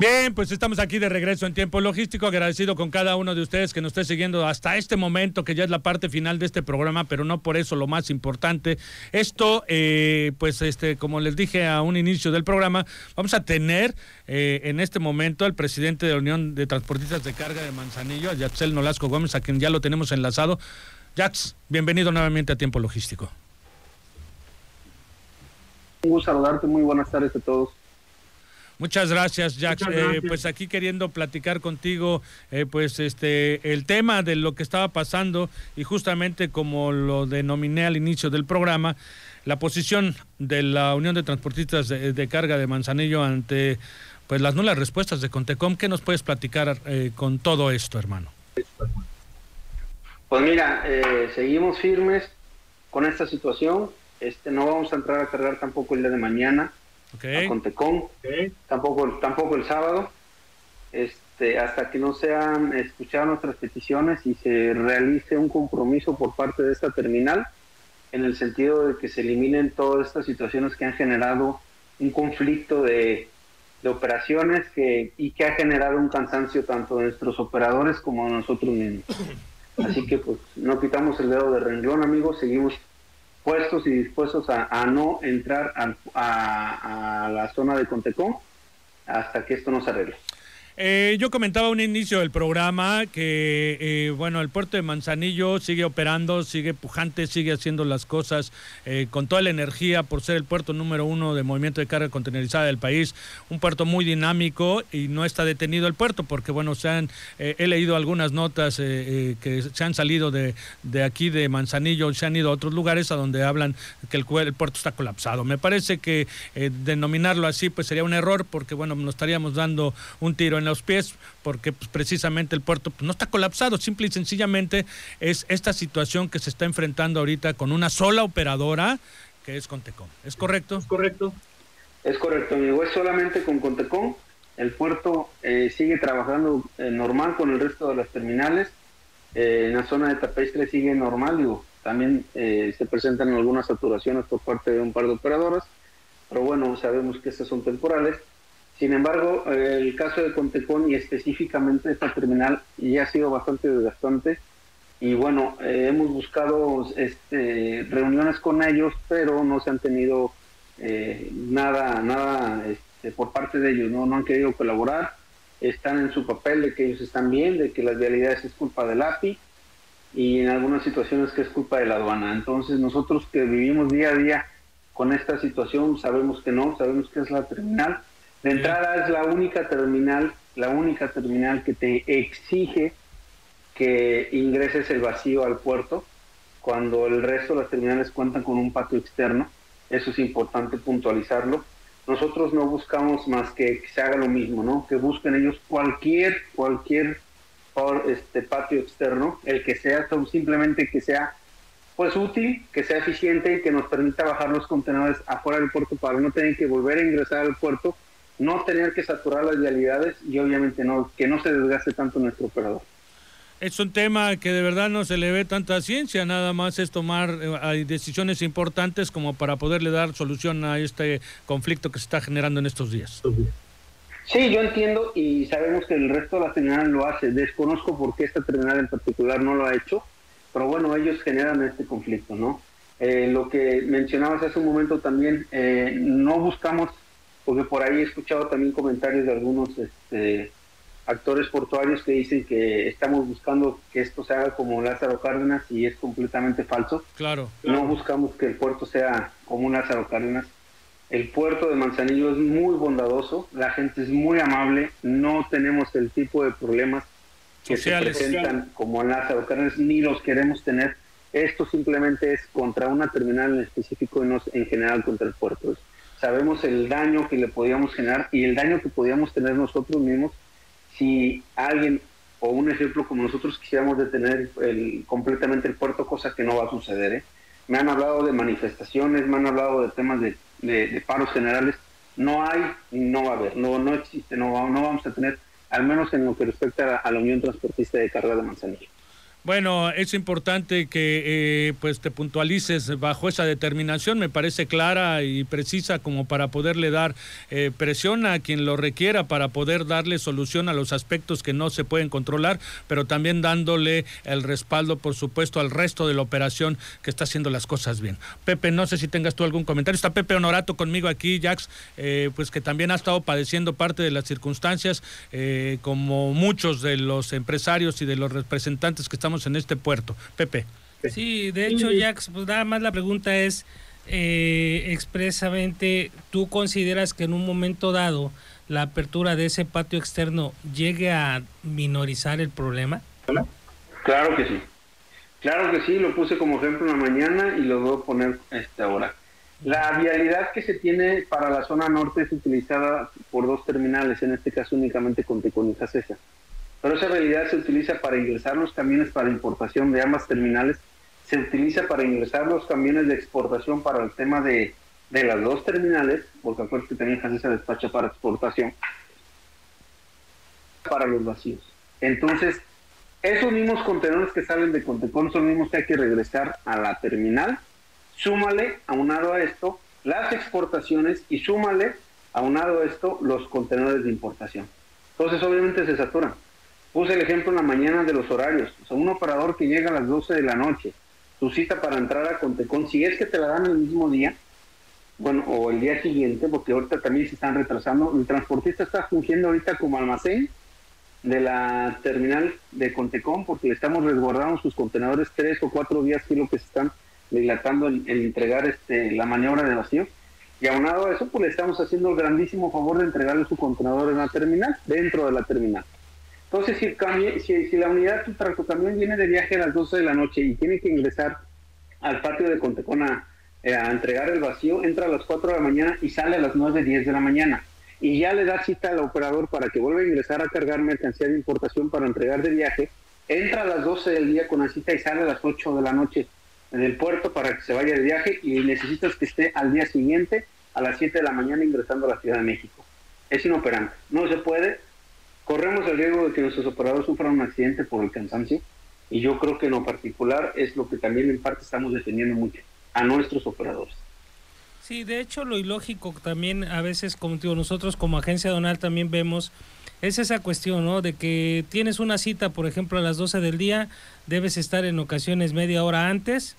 Bien, pues estamos aquí de regreso en tiempo logístico, agradecido con cada uno de ustedes que nos esté siguiendo hasta este momento, que ya es la parte final de este programa, pero no por eso lo más importante. Esto, eh, pues, este, como les dije a un inicio del programa, vamos a tener eh, en este momento al presidente de la Unión de Transportistas de Carga de Manzanillo, a Yaxel Nolasco Gómez, a quien ya lo tenemos enlazado. Jax, bienvenido nuevamente a Tiempo Logístico. Un gusto saludarte, muy buenas tardes a todos. Muchas gracias, Jack. Eh, pues aquí queriendo platicar contigo, eh, pues este, el tema de lo que estaba pasando y justamente como lo denominé al inicio del programa, la posición de la Unión de Transportistas de, Carga de Manzanillo ante pues las nulas respuestas de Contecom. ¿Qué nos puedes platicar eh, con todo esto, hermano? Pues mira, seguimos firmes con esta situación. Este, no vamos a entrar a cargar tampoco el día de mañana okay. Contecón, tampoco, tampoco el sábado, este, hasta que no sean escuchadas nuestras peticiones y se realice un compromiso por parte de esta terminal, en el sentido de que se eliminen todas estas situaciones que han generado un conflicto de, operaciones que, y que ha generado un cansancio tanto de nuestros operadores como de nosotros mismos. Así que pues no quitamos el dedo de renglón, amigos, seguimos puestos y dispuestos a, no entrar a, a, la zona de Contecón hasta que esto no se arregle. Eh, yo comentaba un inicio del programa que, eh, bueno, el puerto de Manzanillo sigue operando, sigue pujante, sigue haciendo las cosas eh, con toda la energía por ser el puerto número uno de movimiento de carga contenerizada del país, un puerto muy dinámico y no está detenido el puerto porque, bueno, se han, he leído algunas notas que se han salido de, de, aquí de Manzanillo, se han ido a otros lugares a donde hablan que el, el puerto está colapsado. Me parece que denominarlo así pues sería un error porque, bueno, nos estaríamos dando un tiro en los pies porque pues, precisamente el puerto pues, no está colapsado, simple y sencillamente es esta situación que se está enfrentando ahorita con una sola operadora que es Contecom. ¿Es correcto? Es correcto. Es correcto, amigo. Es solamente con Contecom. El puerto eh, sigue trabajando eh, normal con el resto de las terminales. Eh, en la zona de Tapestre sigue normal, digo. También se presentan algunas saturaciones por parte de un par de operadoras, pero bueno, sabemos que estas son temporales sin embargo, el caso de Contecón y específicamente esta terminal ya ha sido bastante desgastante y bueno, eh, hemos buscado este, reuniones con ellos, pero no se han tenido eh, nada, nada este, por parte de ellos, ¿no? no han querido colaborar, están en su papel de que ellos están bien, de que las vialidades es culpa del API y en algunas situaciones que es culpa de la aduana. Entonces nosotros que vivimos día a día con esta situación sabemos que no, sabemos que es la terminal de entrada es la única terminal, la única terminal que te exige que ingreses el vacío al puerto, cuando el resto de las terminales cuentan con un patio externo. Eso es importante puntualizarlo. Nosotros no buscamos más que, se haga lo mismo, ¿no? Que busquen ellos cualquier, cualquier este patio externo, el que sea, simplemente que sea pues útil, que sea eficiente y que nos permita bajar los contenedores afuera del puerto para no tener que volver a ingresar al puerto no tener que saturar las vialidades y obviamente no que no se desgaste tanto nuestro operador. Es un tema que de verdad no se le ve tanta ciencia, nada más es tomar eh, decisiones importantes como para poderle dar solución a este conflicto que se está generando en estos días. Sí, yo entiendo y sabemos que el resto de la terminal lo hace. Desconozco por qué esta terminal en particular no lo ha hecho, pero bueno, ellos generan este conflicto, ¿no? Eh, lo que mencionabas hace un momento también, eh, no buscamos porque por ahí he escuchado también comentarios de algunos este, actores portuarios que dicen que estamos buscando que esto se haga como Lázaro Cárdenas y es completamente falso. Claro. No buscamos que el puerto sea como Lázaro Cárdenas. El puerto de Manzanillo es muy bondadoso, la gente es muy amable, no tenemos el tipo de problemas que se presentan como en Lázaro Cárdenas, ni los queremos tener. Esto simplemente es contra una terminal en específico y no en general contra el puerto sabemos el daño que le podíamos generar y el daño que podíamos tener nosotros mismos si alguien o un ejemplo como nosotros quisiéramos detener completamente el puerto, cosa que no va a suceder. ¿eh? Me han hablado de manifestaciones, me han hablado de temas de, paros generales. no hay, no va a haber, no, no existe, no, no vamos a tener, al menos en lo que respecta a la Unión Transportista de Carga de Manzanillo. Bueno, es importante que eh, pues te puntualices bajo esa determinación, me parece clara y precisa como para poderle dar eh, presión a quien lo requiera para poder darle solución a los aspectos que no se pueden controlar, pero también dándole el respaldo, por supuesto, al resto de la operación que está haciendo las cosas bien. Pepe, no sé si tengas tú algún comentario. Está Pepe Honorato conmigo aquí, Jax, eh, pues que también ha estado padeciendo parte de las circunstancias, como muchos de los empresarios y de los representantes que estamos en este puerto. Pepe. Sí, de hecho, Jax, pues nada más la pregunta es, eh, expresamente, ¿tú consideras que en un momento dado la apertura de ese patio externo llegue a minorizar el problema? Claro que sí. Claro que sí, lo puse como ejemplo en la mañana y lo voy a poner esta ahora. La vialidad que se tiene para la zona norte es utilizada por dos terminales, en este caso únicamente con y pero esa realidad se utiliza para ingresar los camiones para importación de ambas terminales, se utiliza para ingresar los camiones de exportación para el tema de, las dos terminales, porque acuérdense que también esa despacha para exportación, para los vacíos. Entonces, esos mismos contenedores que salen de Contecón son mismos que hay que regresar a la terminal. Súmale, aunado a esto, las exportaciones y súmale, aunado a esto, los contenedores de importación. Entonces, obviamente se saturan. Puse el ejemplo en la mañana de los horarios. O sea, un operador que llega a las 12 de la noche, su cita para entrar a Contecón, si es que te la dan el mismo día, bueno, o el día siguiente, porque ahorita también se están retrasando, el transportista está fungiendo ahorita como almacén de la terminal de Contecón, porque le estamos resguardando sus contenedores tres o cuatro días, que es lo que se están dilatando en, entregar este, la maniobra de vacío. Y aunado a eso, pues le estamos haciendo el grandísimo favor de entregarle su contenedor en la terminal, dentro de la terminal. Entonces, si, si, la unidad tu tractocamión viene de viaje a las 12 de la noche y tiene que ingresar al patio de Contecona eh, a entregar el vacío, entra a las 4 de la mañana y sale a las 9, 10 de la mañana. Y ya le da cita al operador para que vuelva a ingresar a cargar mercancía de importación para entregar de viaje. Entra a las 12 del día con la cita y sale a las 8 de la noche del puerto para que se vaya de viaje y necesitas que esté al día siguiente a las 7 de la mañana ingresando a la Ciudad de México. Es inoperante. No se puede corremos el riesgo de que nuestros operadores sufran un accidente por el cansancio y yo creo que en lo particular es lo que también en parte estamos defendiendo mucho a nuestros operadores. Sí, de hecho lo ilógico también a veces, como digo, nosotros como agencia donal también vemos es esa cuestión, ¿no? De que tienes una cita, por ejemplo, a las 12 del día, debes estar en ocasiones media hora antes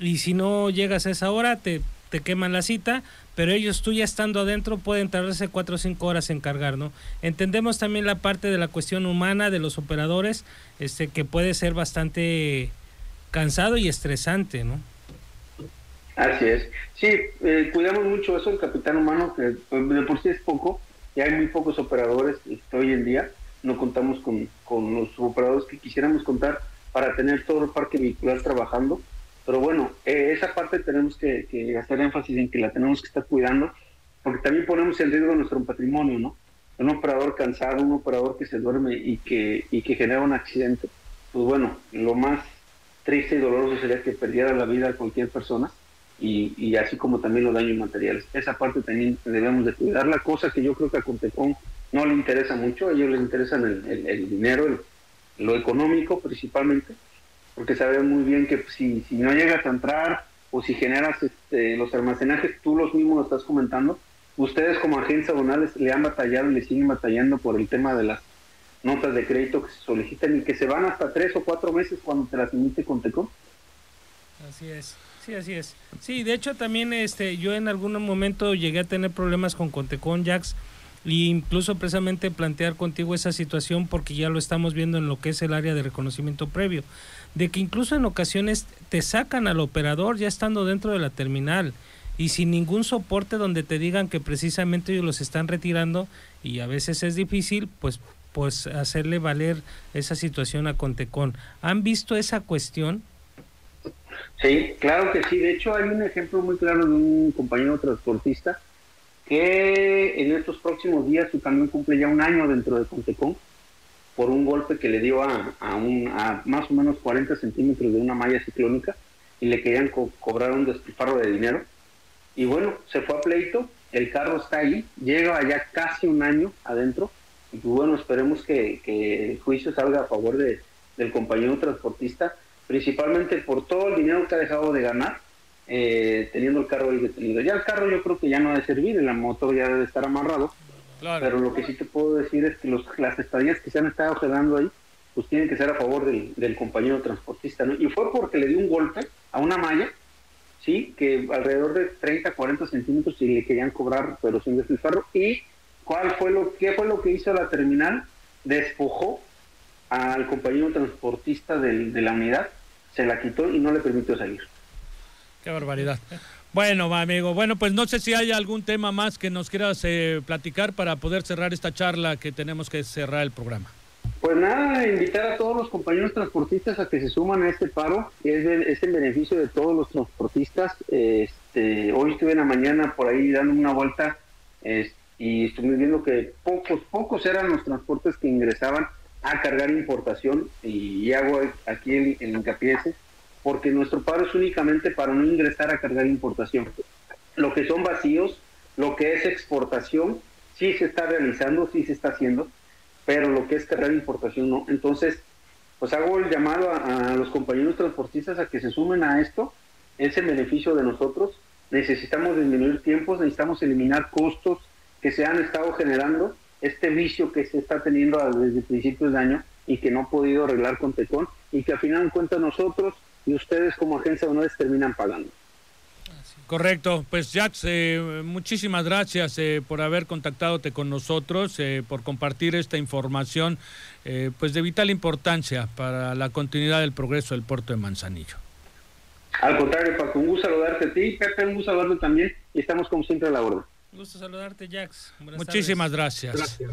y si no llegas a esa hora te, te queman la cita, pero ellos tú ya estando adentro pueden tardarse cuatro o cinco horas en cargar, ¿no? Entendemos también la parte de la cuestión humana de los operadores, este que puede ser bastante cansado y estresante, ¿no? Así es. Sí, eh, cuidamos mucho eso, el capitán humano, que pues, de por sí es poco, y hay muy pocos operadores este, hoy en día, no contamos con, con los operadores que quisiéramos contar para tener todo el parque vehicular trabajando pero bueno, eh, esa parte tenemos que, hacer énfasis en que la tenemos que estar cuidando, porque también ponemos en riesgo nuestro patrimonio, ¿no? Un operador cansado, un operador que se duerme y que, y que genera un accidente, pues bueno, lo más triste y doloroso sería que perdiera la vida cualquier persona y, y así como también los daños materiales. Esa parte también debemos de cuidar, la cosa que yo creo que a Contecón no le interesa mucho, a ellos les interesa el, el, dinero, lo económico principalmente, porque sabes muy bien que si, si no llegas a entrar o si generas este, los almacenajes, tú los mismos lo estás comentando, ustedes como agencia donales le han batallado y le siguen batallando por el tema de las notas de crédito que se solicitan y que se van hasta tres o cuatro meses cuando te las emite Contecom. Así es. Sí, así es. Sí, de hecho también este yo en algún momento llegué a tener problemas con Contecon Jax e incluso precisamente plantear contigo esa situación porque ya lo estamos viendo en lo que es el área de reconocimiento previo de que incluso en ocasiones te sacan al operador ya estando dentro de la terminal y sin ningún soporte donde te digan que precisamente ellos los están retirando y a veces es difícil pues pues hacerle valer esa situación a Contecon. ¿Han visto esa cuestión? Sí, claro que sí. De hecho, hay un ejemplo muy claro de un compañero transportista que en estos próximos días su camión cumple ya un año dentro de Contecon por un golpe que le dio a, a, un, a más o menos 40 centímetros de una malla ciclónica y le querían cobrar un despilfarro de dinero. y bueno, se fue a pleito, el carro está ahí, llega ya casi un año adentro, y pues bueno, esperemos que, el juicio salga a favor de, del compañero transportista, principalmente por todo el dinero que ha dejado de ganar, eh, teniendo el carro ahí detenido. Ya el carro yo creo que ya no ha de servir, el motor ya debe estar amarrado, pero lo que sí te puedo decir es que los, las estadías que se han estado quedando ahí, pues tienen que ser a favor del, del compañero transportista, ¿no? Y fue porque le dio un golpe a una malla, sí, que alrededor de 30, 40 centímetros y le querían cobrar, pero sin despilfarro. ¿Y cuál fue lo, qué fue lo que hizo la terminal? Despojó al compañero transportista de la unidad, se la quitó y no le permitió salir. Qué barbaridad. Bueno, amigo, bueno, pues no sé si hay algún tema más que nos quieras eh, platicar para poder cerrar esta charla que tenemos que cerrar el programa. Pues nada, invitar a todos los compañeros transportistas a que se suman a este paro, que es, es en beneficio de todos los transportistas. Este, hoy estuve en la mañana por ahí dando una vuelta y estuve viendo que pocos, pocos eran los transportes que ingresaban a cargar importación y, hago aquí el, el hincapié porque nuestro paro es únicamente para no ingresar a cargar importación. Lo que son vacíos, lo que es exportación, sí se está realizando, sí se está haciendo, pero lo que es cargar importación no. Entonces, pues hago el llamado a, los compañeros transportistas a que se sumen a esto, es el beneficio de nosotros. Necesitamos disminuir tiempos, necesitamos eliminar costos que se han estado generando, este vicio que se está teniendo desde principios de año y que no ha podido arreglar con Tecón y que al final en cuenta nosotros y ustedes como agencia de honores terminan pagando. Correcto, pues Jax, eh, muchísimas gracias eh, por haber contactadote con nosotros, eh, por compartir esta información, pues de vital importancia para la continuidad del progreso del puerto de Manzanillo. Al contrario, Paco, un gusto saludarte a ti, Pepe, un gusto saludarte también y estamos como siempre a la orden. Un gusto saludarte, Jax. Muchísimas gracias. Gracias.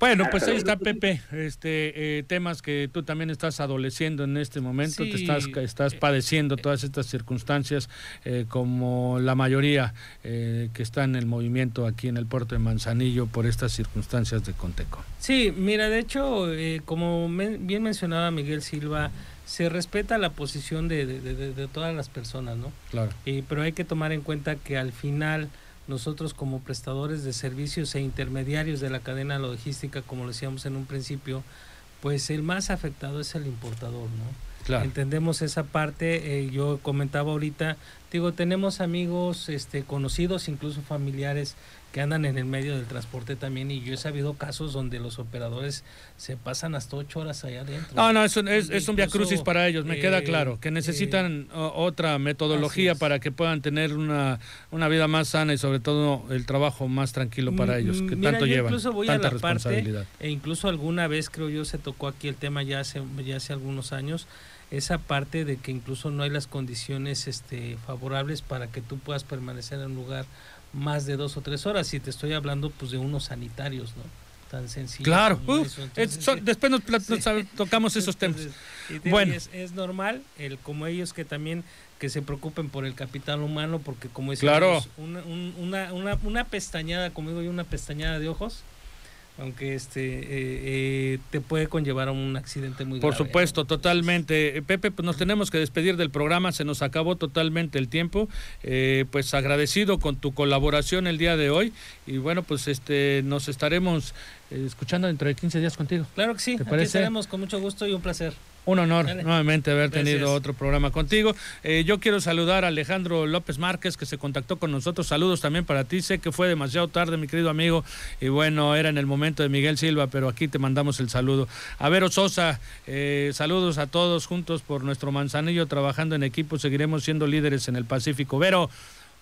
Bueno, pues ahí está Pepe, este eh, temas que tú también estás adoleciendo en este momento, te estás estás eh, padeciendo todas estas circunstancias eh, como la mayoría que está en el movimiento aquí en el puerto de Manzanillo por estas circunstancias de Conteco. Sí, mira, de hecho, como bien mencionaba Miguel Silva, se respeta la posición de, de, todas las personas, ¿no? Claro. pero hay que tomar en cuenta que al final nosotros como prestadores de servicios e intermediarios de la cadena logística, como lo decíamos en un principio, pues el más afectado es el importador, ¿no? Entendemos esa parte, eh, yo comentaba ahorita, digo, tenemos amigos, este, conocidos, incluso familiares que andan en el medio del transporte también y yo he sabido casos donde los operadores se pasan hasta ocho horas allá adentro. No, no, es un, es, un via crucis para ellos, me queda eh, claro, que necesitan eh, otra metodología para que puedan tener una, una vida más sana y sobre todo el trabajo más tranquilo para mm, ellos, que tanto llevan, incluso voy tanta a la responsabilidad. e incluso alguna vez creo yo se tocó aquí el tema ya hace, ya hace algunos años, esa parte de que incluso no hay las condiciones este, favorables para que tú puedas permanecer en un lugar más de dos o tres horas. Y te estoy hablando pues de unos sanitarios, ¿no? Tan sencillo. Claro, después nos, tocamos esos temas. bueno. Es, normal, el como ellos que también que se preocupen por el capital humano, porque como es claro. una, una, una, una pestañada, como digo yo, una pestañada de ojos, aunque este eh, eh, te puede conllevar a un accidente muy Por supuesto, totalmente. Eh, Pepe, pues nos tenemos que despedir del programa, se nos acabó totalmente el tiempo. pues agradecido con tu colaboración el día de hoy y bueno, pues este nos estaremos escuchando dentro de 15 días contigo. Claro que sí, aquí estaremos con mucho gusto y un placer. Un honor nuevamente haber tenido otro programa contigo. Eh, yo quiero saludar a Alejandro López Márquez que se contactó con nosotros. Saludos también para ti. Sé que fue demasiado tarde, mi querido amigo. Y bueno, era en el momento de Miguel Silva, pero aquí te mandamos el saludo. A Vero Sosa, eh, saludos a todos juntos por nuestro manzanillo trabajando en equipo. Seguiremos siendo líderes en el Pacífico. Vero,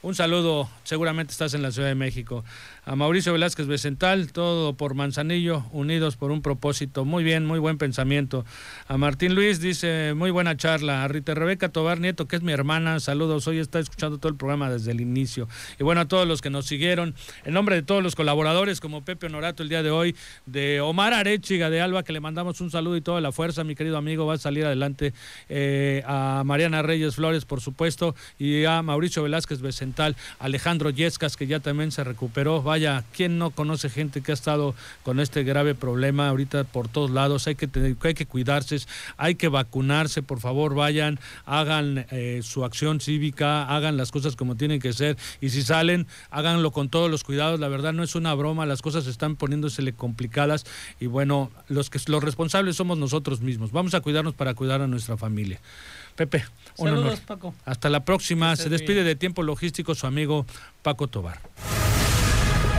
un saludo, seguramente estás en la Ciudad de México. A Mauricio Velázquez Becental, todo por Manzanillo, unidos por un propósito. Muy bien, muy buen pensamiento. A Martín Luis dice, muy buena charla. A Rita Rebeca Tobar Nieto, que es mi hermana, saludos. Hoy está escuchando todo el programa desde el inicio. Y bueno, a todos los que nos siguieron, en nombre de todos los colaboradores, como Pepe Honorato el día de hoy, de Omar Arechiga de Alba, que le mandamos un saludo y toda la fuerza, mi querido amigo, va a salir adelante. Eh, a Mariana Reyes Flores, por supuesto, y a Mauricio Velázquez Becental. Alejandro Yescas, que ya también se recuperó. Vaya, ¿quién no conoce gente que ha estado con este grave problema ahorita por todos lados? Hay que, hay que cuidarse, hay que vacunarse, por favor, vayan, hagan eh, su acción cívica, hagan las cosas como tienen que ser y si salen, háganlo con todos los cuidados. La verdad no es una broma, las cosas están poniéndosele complicadas y bueno, los que los responsables somos nosotros mismos. Vamos a cuidarnos para cuidar a nuestra familia. Pepe, un Saludos, Paco. Hasta la próxima. Se despide de Tiempo Logístico su amigo Paco Tobar.